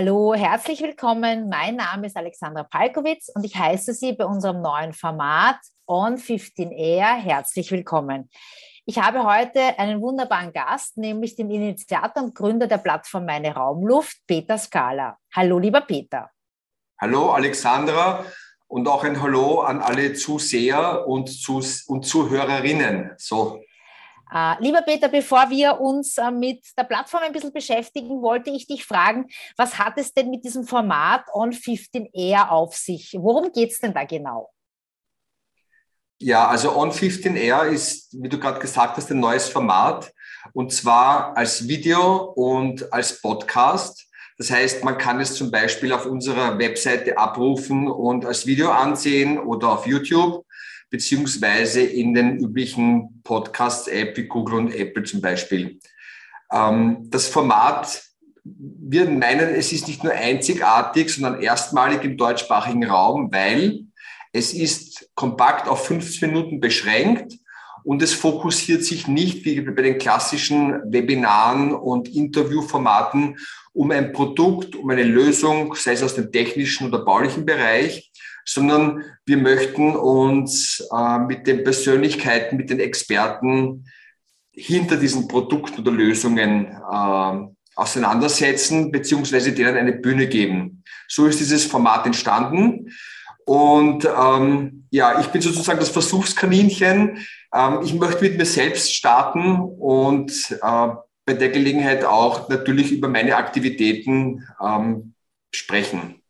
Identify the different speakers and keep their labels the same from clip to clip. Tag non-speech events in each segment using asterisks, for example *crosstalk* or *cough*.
Speaker 1: Hallo, herzlich willkommen. Mein Name ist Alexandra Palkowitz und ich heiße Sie bei unserem neuen Format On 15 Air herzlich willkommen. Ich habe heute einen wunderbaren Gast, nämlich den Initiator und Gründer der Plattform Meine Raumluft, Peter Scala. Hallo, lieber Peter.
Speaker 2: Hallo, Alexandra und auch ein Hallo an alle Zuseher und, Zus und Zuhörerinnen. So,
Speaker 1: lieber Peter, bevor wir uns uh, mit der Plattform ein bisschen beschäftigen, wollte ich dich fragen, was hat es denn mit diesem Format On 15 Air auf sich? Worum geht es denn da genau?
Speaker 2: Ja, also On 15 Air ist, wie du gerade gesagt hast, ein neues Format und zwar als Video und als Podcast. Das heißt, man kann es zum Beispiel auf unserer Webseite abrufen und als Video ansehen oder auf YouTube beziehungsweise in den üblichen Podcasts-App wie Google und Apple zum Beispiel. Ähm, das Format, wir meinen, es ist nicht nur einzigartig, sondern erstmalig im deutschsprachigen Raum, weil es ist kompakt auf 15 Minuten beschränkt und es fokussiert sich nicht wie bei den klassischen Webinaren und Interviewformaten um ein Produkt, um eine Lösung, sei es aus dem technischen oder baulichen Bereich, sondern wir möchten uns äh, mit den Persönlichkeiten, mit den Experten hinter diesen Produkten oder Lösungen äh, auseinandersetzen, beziehungsweise denen eine Bühne geben. So ist dieses Format entstanden. Und ähm, ja, ich bin sozusagen das Versuchskaninchen. Ähm, ich möchte mit mir selbst starten und äh, bei der Gelegenheit auch natürlich über meine Aktivitäten ähm, sprechen.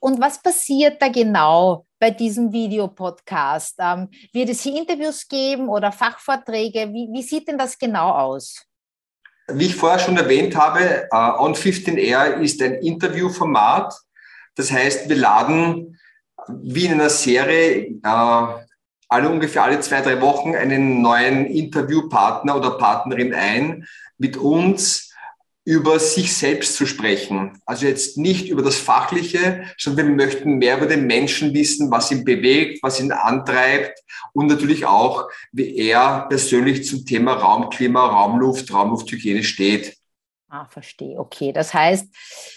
Speaker 1: Und was passiert da genau bei diesem Videopodcast? Ähm, wird es hier Interviews geben oder Fachvorträge? Wie, wie, sieht denn das genau aus?
Speaker 2: Wie ich vorher schon erwähnt habe, uh, On 15R ist ein Interviewformat. Das heißt, wir laden wie in einer Serie uh, alle ungefähr alle zwei, drei Wochen einen neuen Interviewpartner oder Partnerin ein, mit uns über sich selbst zu sprechen. Also jetzt nicht über das Fachliche, sondern wir möchten mehr über den Menschen wissen, was ihn bewegt, was ihn antreibt und natürlich auch, wie er persönlich zum Thema Raumklima, Raumluft, Raumlufthygiene steht.
Speaker 1: Ah, verstehe. Okay. Das heißt,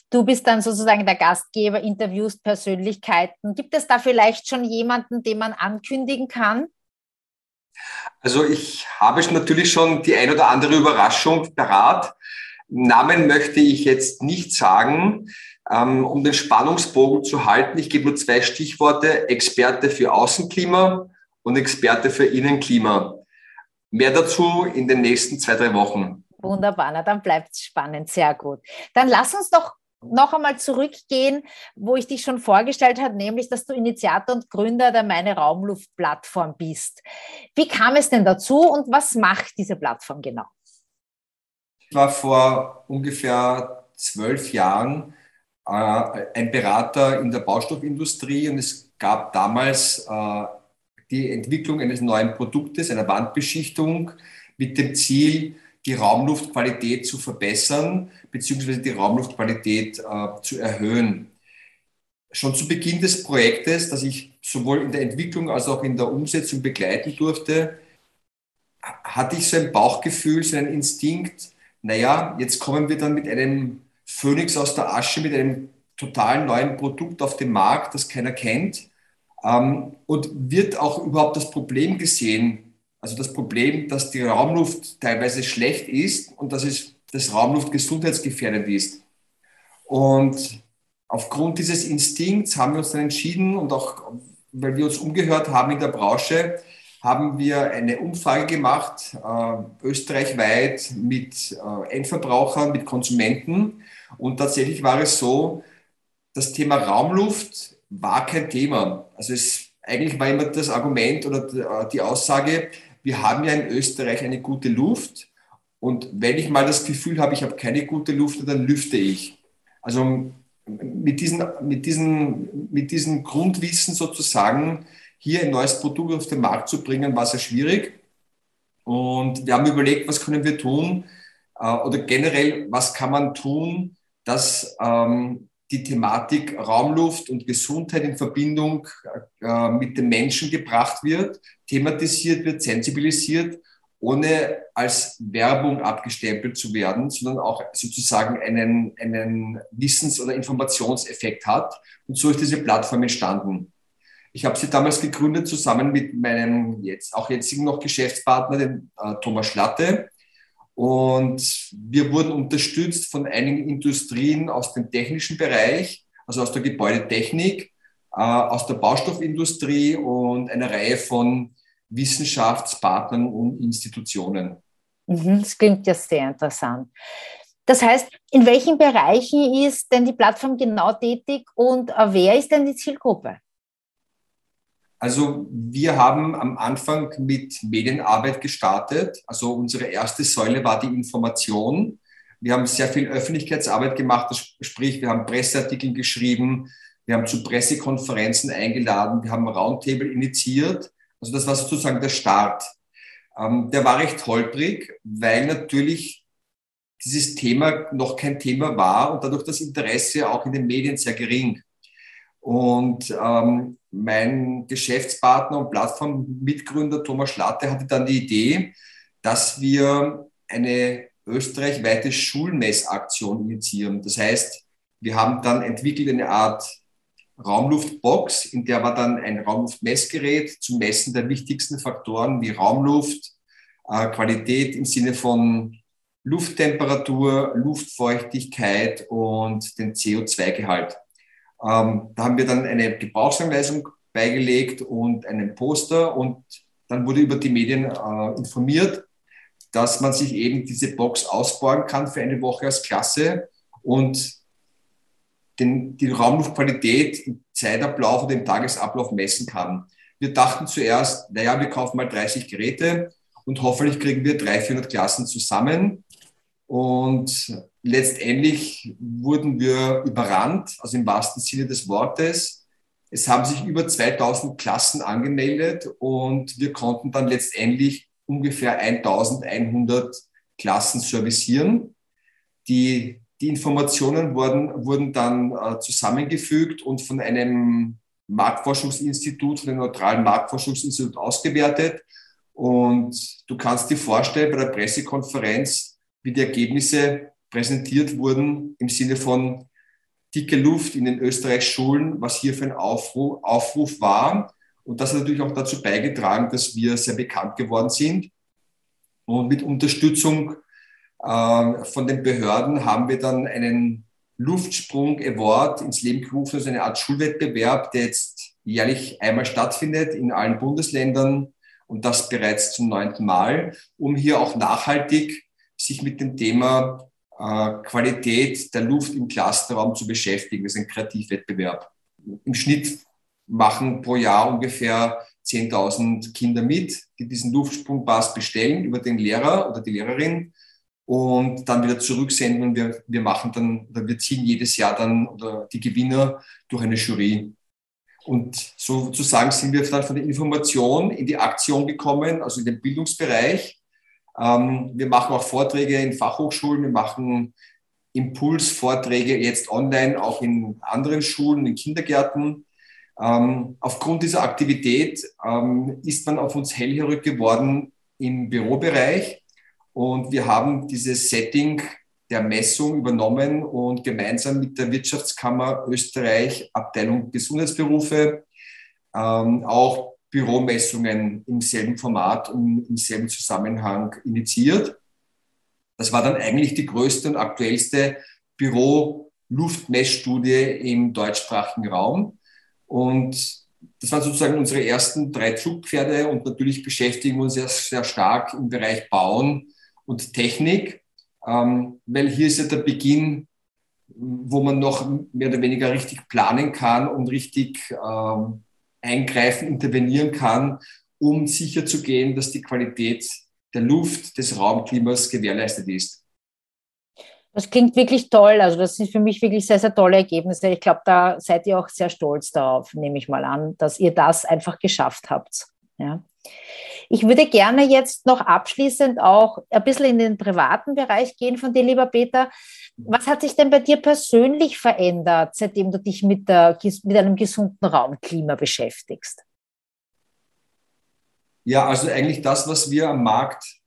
Speaker 1: du bist dann sozusagen der Gastgeber, interviewst Persönlichkeiten. Gibt es da vielleicht schon jemanden, den man ankündigen kann?
Speaker 2: Also ich habe natürlich schon die ein oder andere Überraschung parat. Namen möchte ich jetzt nicht sagen, ähm, um den Spannungsbogen zu halten. Ich gebe nur zwei Stichworte. Experte für Außenklima und Experte für Innenklima. Mehr dazu in den nächsten zwei, drei Wochen.
Speaker 1: Wunderbar, na, dann bleibt es spannend, sehr gut. Dann lass uns doch noch einmal zurückgehen, wo ich dich schon vorgestellt habe, nämlich, dass du Initiator und Gründer der Meine Raumluft-Plattform bist. Wie kam es denn dazu und was macht diese Plattform genau?
Speaker 2: War vor ungefähr zwölf Jahren äh, ein Berater in der Baustoffindustrie und es gab damals äh, die Entwicklung eines neuen Produktes, einer Wandbeschichtung mit dem Ziel, die Raumluftqualität zu verbessern beziehungsweise die Raumluftqualität äh, zu erhöhen. Schon zu Beginn des Projektes, das ich sowohl in der Entwicklung als auch in der Umsetzung begleiten durfte, hatte ich so ein Bauchgefühl, so einen Instinkt, naja, jetzt kommen wir dann mit einem Phönix aus der Asche, mit einem total neuen Produkt auf den Markt, das keiner kennt. Ähm, und wird auch überhaupt das Problem gesehen, also das Problem, dass die Raumluft teilweise schlecht ist und dass es das Raumluft gesundheitsgefährdend ist. Und aufgrund dieses Instinkts haben wir uns dann entschieden und auch, weil wir uns umgehört haben in der Branche, haben wir eine Umfrage gemacht, äh, österreichweit mit äh, Endverbrauchern, mit Konsumenten. Und tatsächlich war es so, das Thema Raumluft war kein Thema. Also es, eigentlich war immer das Argument oder die Aussage, wir haben ja in Österreich eine gute Luft. Und wenn ich mal das Gefühl habe, ich habe keine gute Luft, dann lüfte ich. Also mit diesem mit diesen, mit diesen Grundwissen sozusagen hier ein neues Produkt auf den Markt zu bringen, war sehr schwierig. Und wir haben überlegt, was können wir tun äh, oder generell, was kann man tun, dass ähm, die Thematik Raumluft und Gesundheit in Verbindung äh, mit den Menschen gebracht wird, thematisiert wird, sensibilisiert ohne als Werbung abgestempelt zu werden, sondern auch sozusagen einen, einen Wissens- oder Informationseffekt hat. Und so ist diese Plattform entstanden. Ich habe sie damals gegründet zusammen mit meinem jetzt auch jetzigen noch Geschäftspartner, dem äh, Thomas Schlatte. Und wir wurden unterstützt von einigen Industrien aus dem technischen Bereich, also aus der Gebäudetechnik, äh, aus der Baustoffindustrie und einer Reihe von Wissenschaftspartnern und Institutionen.
Speaker 1: Mhm, das klingt ja sehr interessant. Das heißt, in welchen Bereichen ist denn die Plattform genau tätig und äh, wer ist denn die Zielgruppe?
Speaker 2: Also wir haben am Anfang mit Medienarbeit gestartet. Also unsere erste Säule war die Information. Wir haben sehr viel Öffentlichkeitsarbeit gemacht, sprich wir haben Presseartikel geschrieben, wir haben zu Pressekonferenzen eingeladen, wir haben Roundtable initiiert. Also das war sozusagen der Start. Ähm, der war recht holprig, weil natürlich dieses Thema noch kein Thema war und dadurch das Interesse auch in den Medien sehr gering. Und ähm, mein Geschäftspartner und Plattformmitgründer Thomas Schlatte hatte dann die Idee, dass wir eine österreichweite Schulmessaktion initiieren. Das heißt, wir haben dann entwickelt eine Art Raumluftbox, in der war dann ein Raumluftmessgerät zum Messen der wichtigsten Faktoren wie Raumluft, äh, Qualität im Sinne von Lufttemperatur, Luftfeuchtigkeit und den CO2-Gehalt. Ähm, da haben wir dann eine Gebrauchsanweisung beigelegt und einen Poster und dann wurde über die Medien äh, informiert, dass man sich eben diese Box ausborgen kann für eine Woche als Klasse und den, die Raumluftqualität im Zeitablauf oder im Tagesablauf messen kann. Wir dachten zuerst, naja, wir kaufen mal 30 Geräte und hoffentlich kriegen wir 300, 400 Klassen zusammen. Und letztendlich wurden wir überrannt, also im wahrsten Sinne des Wortes. Es haben sich über 2000 Klassen angemeldet und wir konnten dann letztendlich ungefähr 1100 Klassen servicieren. Die, die Informationen wurden, wurden dann äh, zusammengefügt und von einem Marktforschungsinstitut, von einem neutralen Marktforschungsinstitut ausgewertet. Und du kannst dir vorstellen, bei der Pressekonferenz, wie die Ergebnisse präsentiert wurden im Sinne von dicke Luft in den Österreich-Schulen, was hier für ein Aufruf, Aufruf war. Und das hat natürlich auch dazu beigetragen, dass wir sehr bekannt geworden sind. Und mit Unterstützung äh, von den Behörden haben wir dann einen Luftsprung Award ins Leben gerufen, also eine Art Schulwettbewerb, der jetzt jährlich einmal stattfindet in allen Bundesländern und das bereits zum neunten Mal, um hier auch nachhaltig sich mit dem Thema äh, Qualität der Luft im Clusterraum zu beschäftigen. Das ist ein Kreativwettbewerb. Im Schnitt machen pro Jahr ungefähr 10.000 Kinder mit, die diesen Luftsprungpass bestellen über den Lehrer oder die Lehrerin und dann wieder zurücksenden und wir, wir machen dann, oder wir ziehen jedes Jahr dann oder die Gewinner durch eine Jury. Und sozusagen sind wir dann von der Information in die Aktion gekommen, also in den Bildungsbereich wir machen auch Vorträge in Fachhochschulen, wir machen Impulsvorträge jetzt online, auch in anderen Schulen, in Kindergärten. Ähm, aufgrund dieser Aktivität ähm, ist man auf uns hellhörig geworden im Bürobereich und wir haben dieses Setting der Messung übernommen und gemeinsam mit der Wirtschaftskammer Österreich, Abteilung Gesundheitsberufe, ähm, auch Büromessungen im selben Format und im selben Zusammenhang initiiert. Das war dann eigentlich die größte und aktuellste Büro-Luftmessstudie im deutschsprachigen Raum. Und das waren sozusagen unsere ersten drei Zugpferde und natürlich beschäftigen wir uns sehr, sehr stark im Bereich Bauen und Technik, ähm, weil hier ist ja der Beginn, wo man noch mehr oder weniger richtig planen kann und richtig ähm, eingreifen, intervenieren kann, um sicherzugehen, dass die Qualität der Luft, des Raumklimas gewährleistet ist.
Speaker 1: Das klingt wirklich toll. Also das sind für mich wirklich sehr, sehr tolle Ergebnisse. Ich glaube, da seid ihr auch sehr stolz darauf, nehme ich mal an, dass ihr das einfach geschafft habt. Ja. Ich würde gerne jetzt noch abschließend auch ein bisschen in den privaten Bereich gehen von dir, lieber Peter. Was hat sich denn bei dir persönlich verändert, seitdem du dich mit, der, mit einem gesunden Raumklima beschäftigst?
Speaker 2: Ja, also eigentlich das, was wir am Markt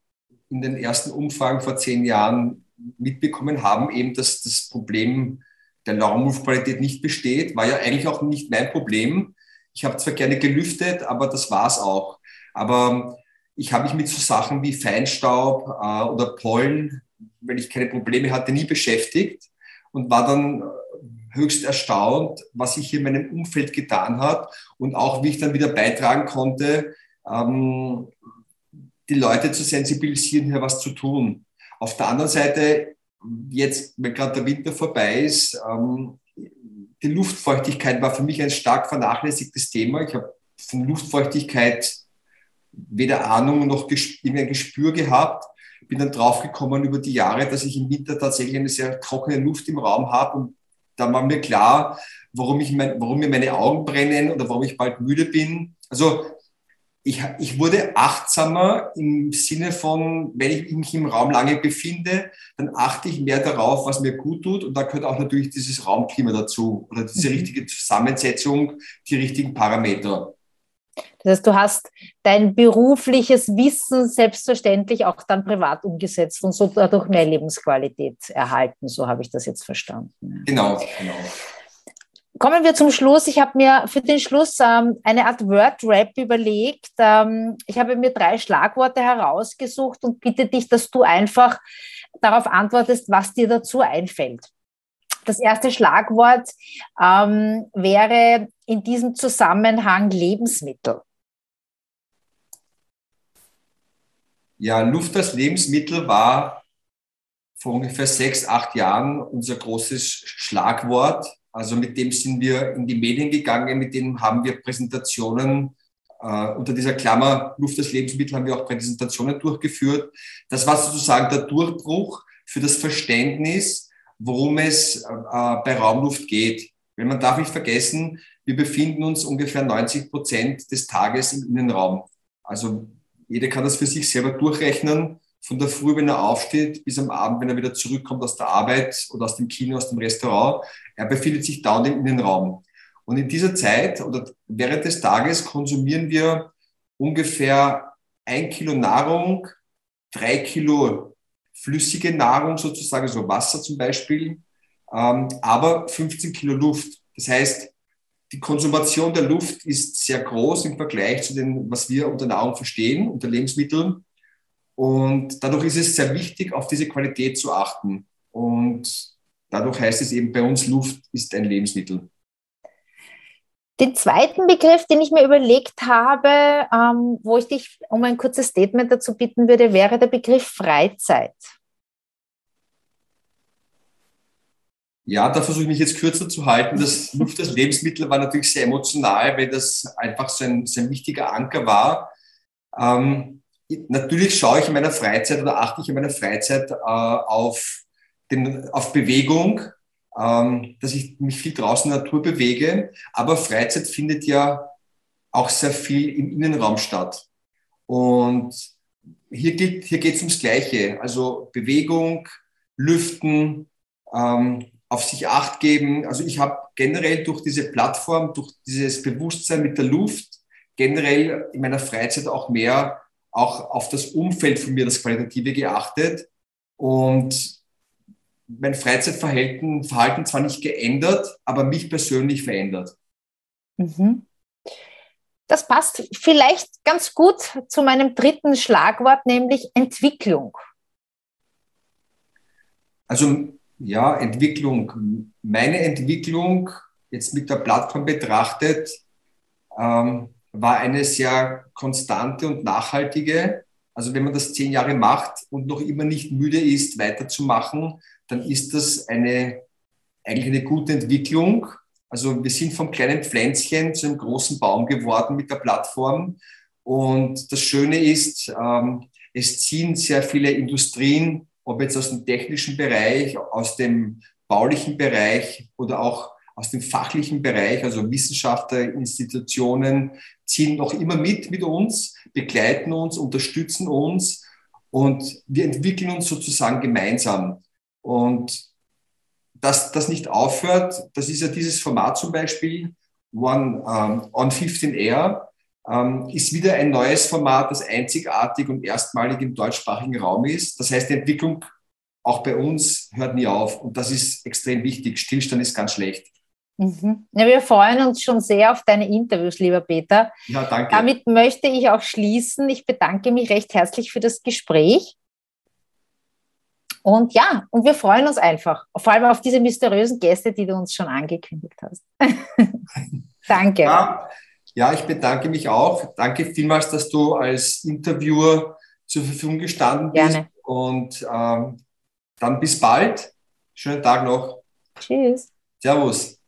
Speaker 2: in den ersten Umfragen vor zehn Jahren mitbekommen haben, eben, dass das Problem der Raumluftqualität nicht besteht, war ja eigentlich auch nicht mein Problem. Ich habe zwar gerne gelüftet, aber das war es auch. Aber ich habe mich mit so Sachen wie Feinstaub äh, oder Pollen, wenn ich keine Probleme hatte, nie beschäftigt und war dann höchst erstaunt, was sich hier in meinem Umfeld getan hat und auch wie ich dann wieder beitragen konnte, ähm, die Leute zu sensibilisieren, hier was zu tun. Auf der anderen Seite, jetzt, wenn gerade der Winter vorbei ist, ähm, die Luftfeuchtigkeit war für mich ein stark vernachlässigtes Thema. Ich habe von Luftfeuchtigkeit weder Ahnung noch ein Gespür gehabt. Bin dann draufgekommen über die Jahre, dass ich im Winter tatsächlich eine sehr trockene Luft im Raum habe und da war mir klar, warum, ich mein, warum mir meine Augen brennen oder warum ich bald müde bin. Also ich, ich wurde achtsamer im Sinne von, wenn ich mich im Raum lange befinde, dann achte ich mehr darauf, was mir gut tut. Und da gehört auch natürlich dieses Raumklima dazu oder diese mhm. richtige Zusammensetzung, die richtigen Parameter.
Speaker 1: Das heißt, du hast dein berufliches Wissen selbstverständlich auch dann privat umgesetzt und so dadurch mehr Lebensqualität erhalten. So habe ich das jetzt verstanden.
Speaker 2: Genau, genau.
Speaker 1: Kommen wir zum Schluss. Ich habe mir für den Schluss ähm, eine Art Word-Rap überlegt. Ähm, ich habe mir drei Schlagworte herausgesucht und bitte dich, dass du einfach darauf antwortest, was dir dazu einfällt. Das erste Schlagwort ähm, wäre in diesem Zusammenhang Lebensmittel.
Speaker 2: Ja, Luft als Lebensmittel war vor ungefähr sechs, acht Jahren unser großes Schlagwort. Also mit dem sind wir in die Medien gegangen, mit dem haben wir Präsentationen äh, unter dieser Klammer Luft als Lebensmittel haben wir auch Präsentationen durchgeführt. Das war sozusagen der Durchbruch für das Verständnis, worum es äh, bei Raumluft geht. Weil man darf nicht vergessen, wir befinden uns ungefähr 90 Prozent des Tages im Innenraum. Also jeder kann das für sich selber durchrechnen, von der Früh, wenn er aufsteht, bis am Abend, wenn er wieder zurückkommt aus der Arbeit oder aus dem Kino, aus dem Restaurant. Er befindet sich dauernd im Innenraum. Und in dieser Zeit oder während des Tages konsumieren wir ungefähr ein Kilo Nahrung, drei Kilo flüssige Nahrung sozusagen, so Wasser zum Beispiel, ähm, aber 15 Kilo Luft. Das heißt, die Konsumation der Luft ist sehr groß im Vergleich zu dem, was wir unter Nahrung verstehen, unter Lebensmitteln. Und dadurch ist es sehr wichtig, auf diese Qualität zu achten. Und dadurch heißt es eben bei uns, Luft ist ein Lebensmittel.
Speaker 1: Den zweiten Begriff, den ich mir überlegt habe, ähm, wo ich dich um ein kurzes Statement dazu bitten würde, wäre der Begriff Freizeit.
Speaker 2: Ja, da versuche ich mich jetzt kürzer zu halten. Das *laughs* Luft als Lebensmittel war natürlich sehr emotional, weil das einfach so ein, so ein wichtiger Anker war. Ähm, natürlich schaue ich in meiner Freizeit oder achte ich in meiner Freizeit äh, auf, den, auf Bewegung, ähm, dass ich mich viel draußen in der Natur bewege. Aber Freizeit findet ja auch sehr viel im Innenraum statt. Und hier, hier geht es ums Gleiche. Also Bewegung, Lüften, ähm, auf sich acht geben. Also ich habe generell durch diese Plattform, durch dieses Bewusstsein mit der Luft, generell in meiner Freizeit auch mehr auch auf das Umfeld von mir, das Qualitative geachtet und mein Freizeitverhalten Verhalten zwar nicht geändert, aber mich persönlich verändert.
Speaker 1: Mhm. Das passt vielleicht ganz gut zu meinem dritten Schlagwort, nämlich Entwicklung.
Speaker 2: Also ja, Entwicklung. Meine Entwicklung jetzt mit der Plattform betrachtet, ähm, war eine sehr konstante und nachhaltige. Also wenn man das zehn Jahre macht und noch immer nicht müde ist, weiterzumachen, dann ist das eine, eigentlich eine gute Entwicklung. Also wir sind vom kleinen Pflänzchen zu einem großen Baum geworden mit der Plattform. Und das Schöne ist, ähm, es ziehen sehr viele Industrien, ob jetzt aus dem technischen Bereich, aus dem baulichen Bereich oder auch aus dem fachlichen Bereich, also Wissenschaftler, Institutionen, ziehen noch immer mit mit uns, begleiten uns, unterstützen uns und wir entwickeln uns sozusagen gemeinsam. Und dass das nicht aufhört, das ist ja dieses Format zum Beispiel, One um, on 15 Air. ähm, ist wieder ein neues Format, das einzigartig und erstmalig im deutschsprachigen Raum ist. Das heißt, die Entwicklung auch bei uns hört nie auf und das ist extrem wichtig. Stillstand ist ganz schlecht.
Speaker 1: Mhm. Ja, wir freuen uns schon sehr auf deine Interviews, lieber Peter.
Speaker 2: Ja, danke.
Speaker 1: Damit möchte ich auch schließen. Ich bedanke mich recht herzlich für das Gespräch. Und ja, und wir freuen uns einfach, vor allem auf diese mysteriösen Gäste, die du uns schon angekündigt hast. *laughs* Danke.
Speaker 2: Ja, ja, ich bedanke mich auch. Danke vielmals, dass du als Interviewer zur Verfügung gestanden bist. Gerne. Und ähm, dann bis bald. Schönen Tag noch.
Speaker 1: Tschüss.
Speaker 2: Servus.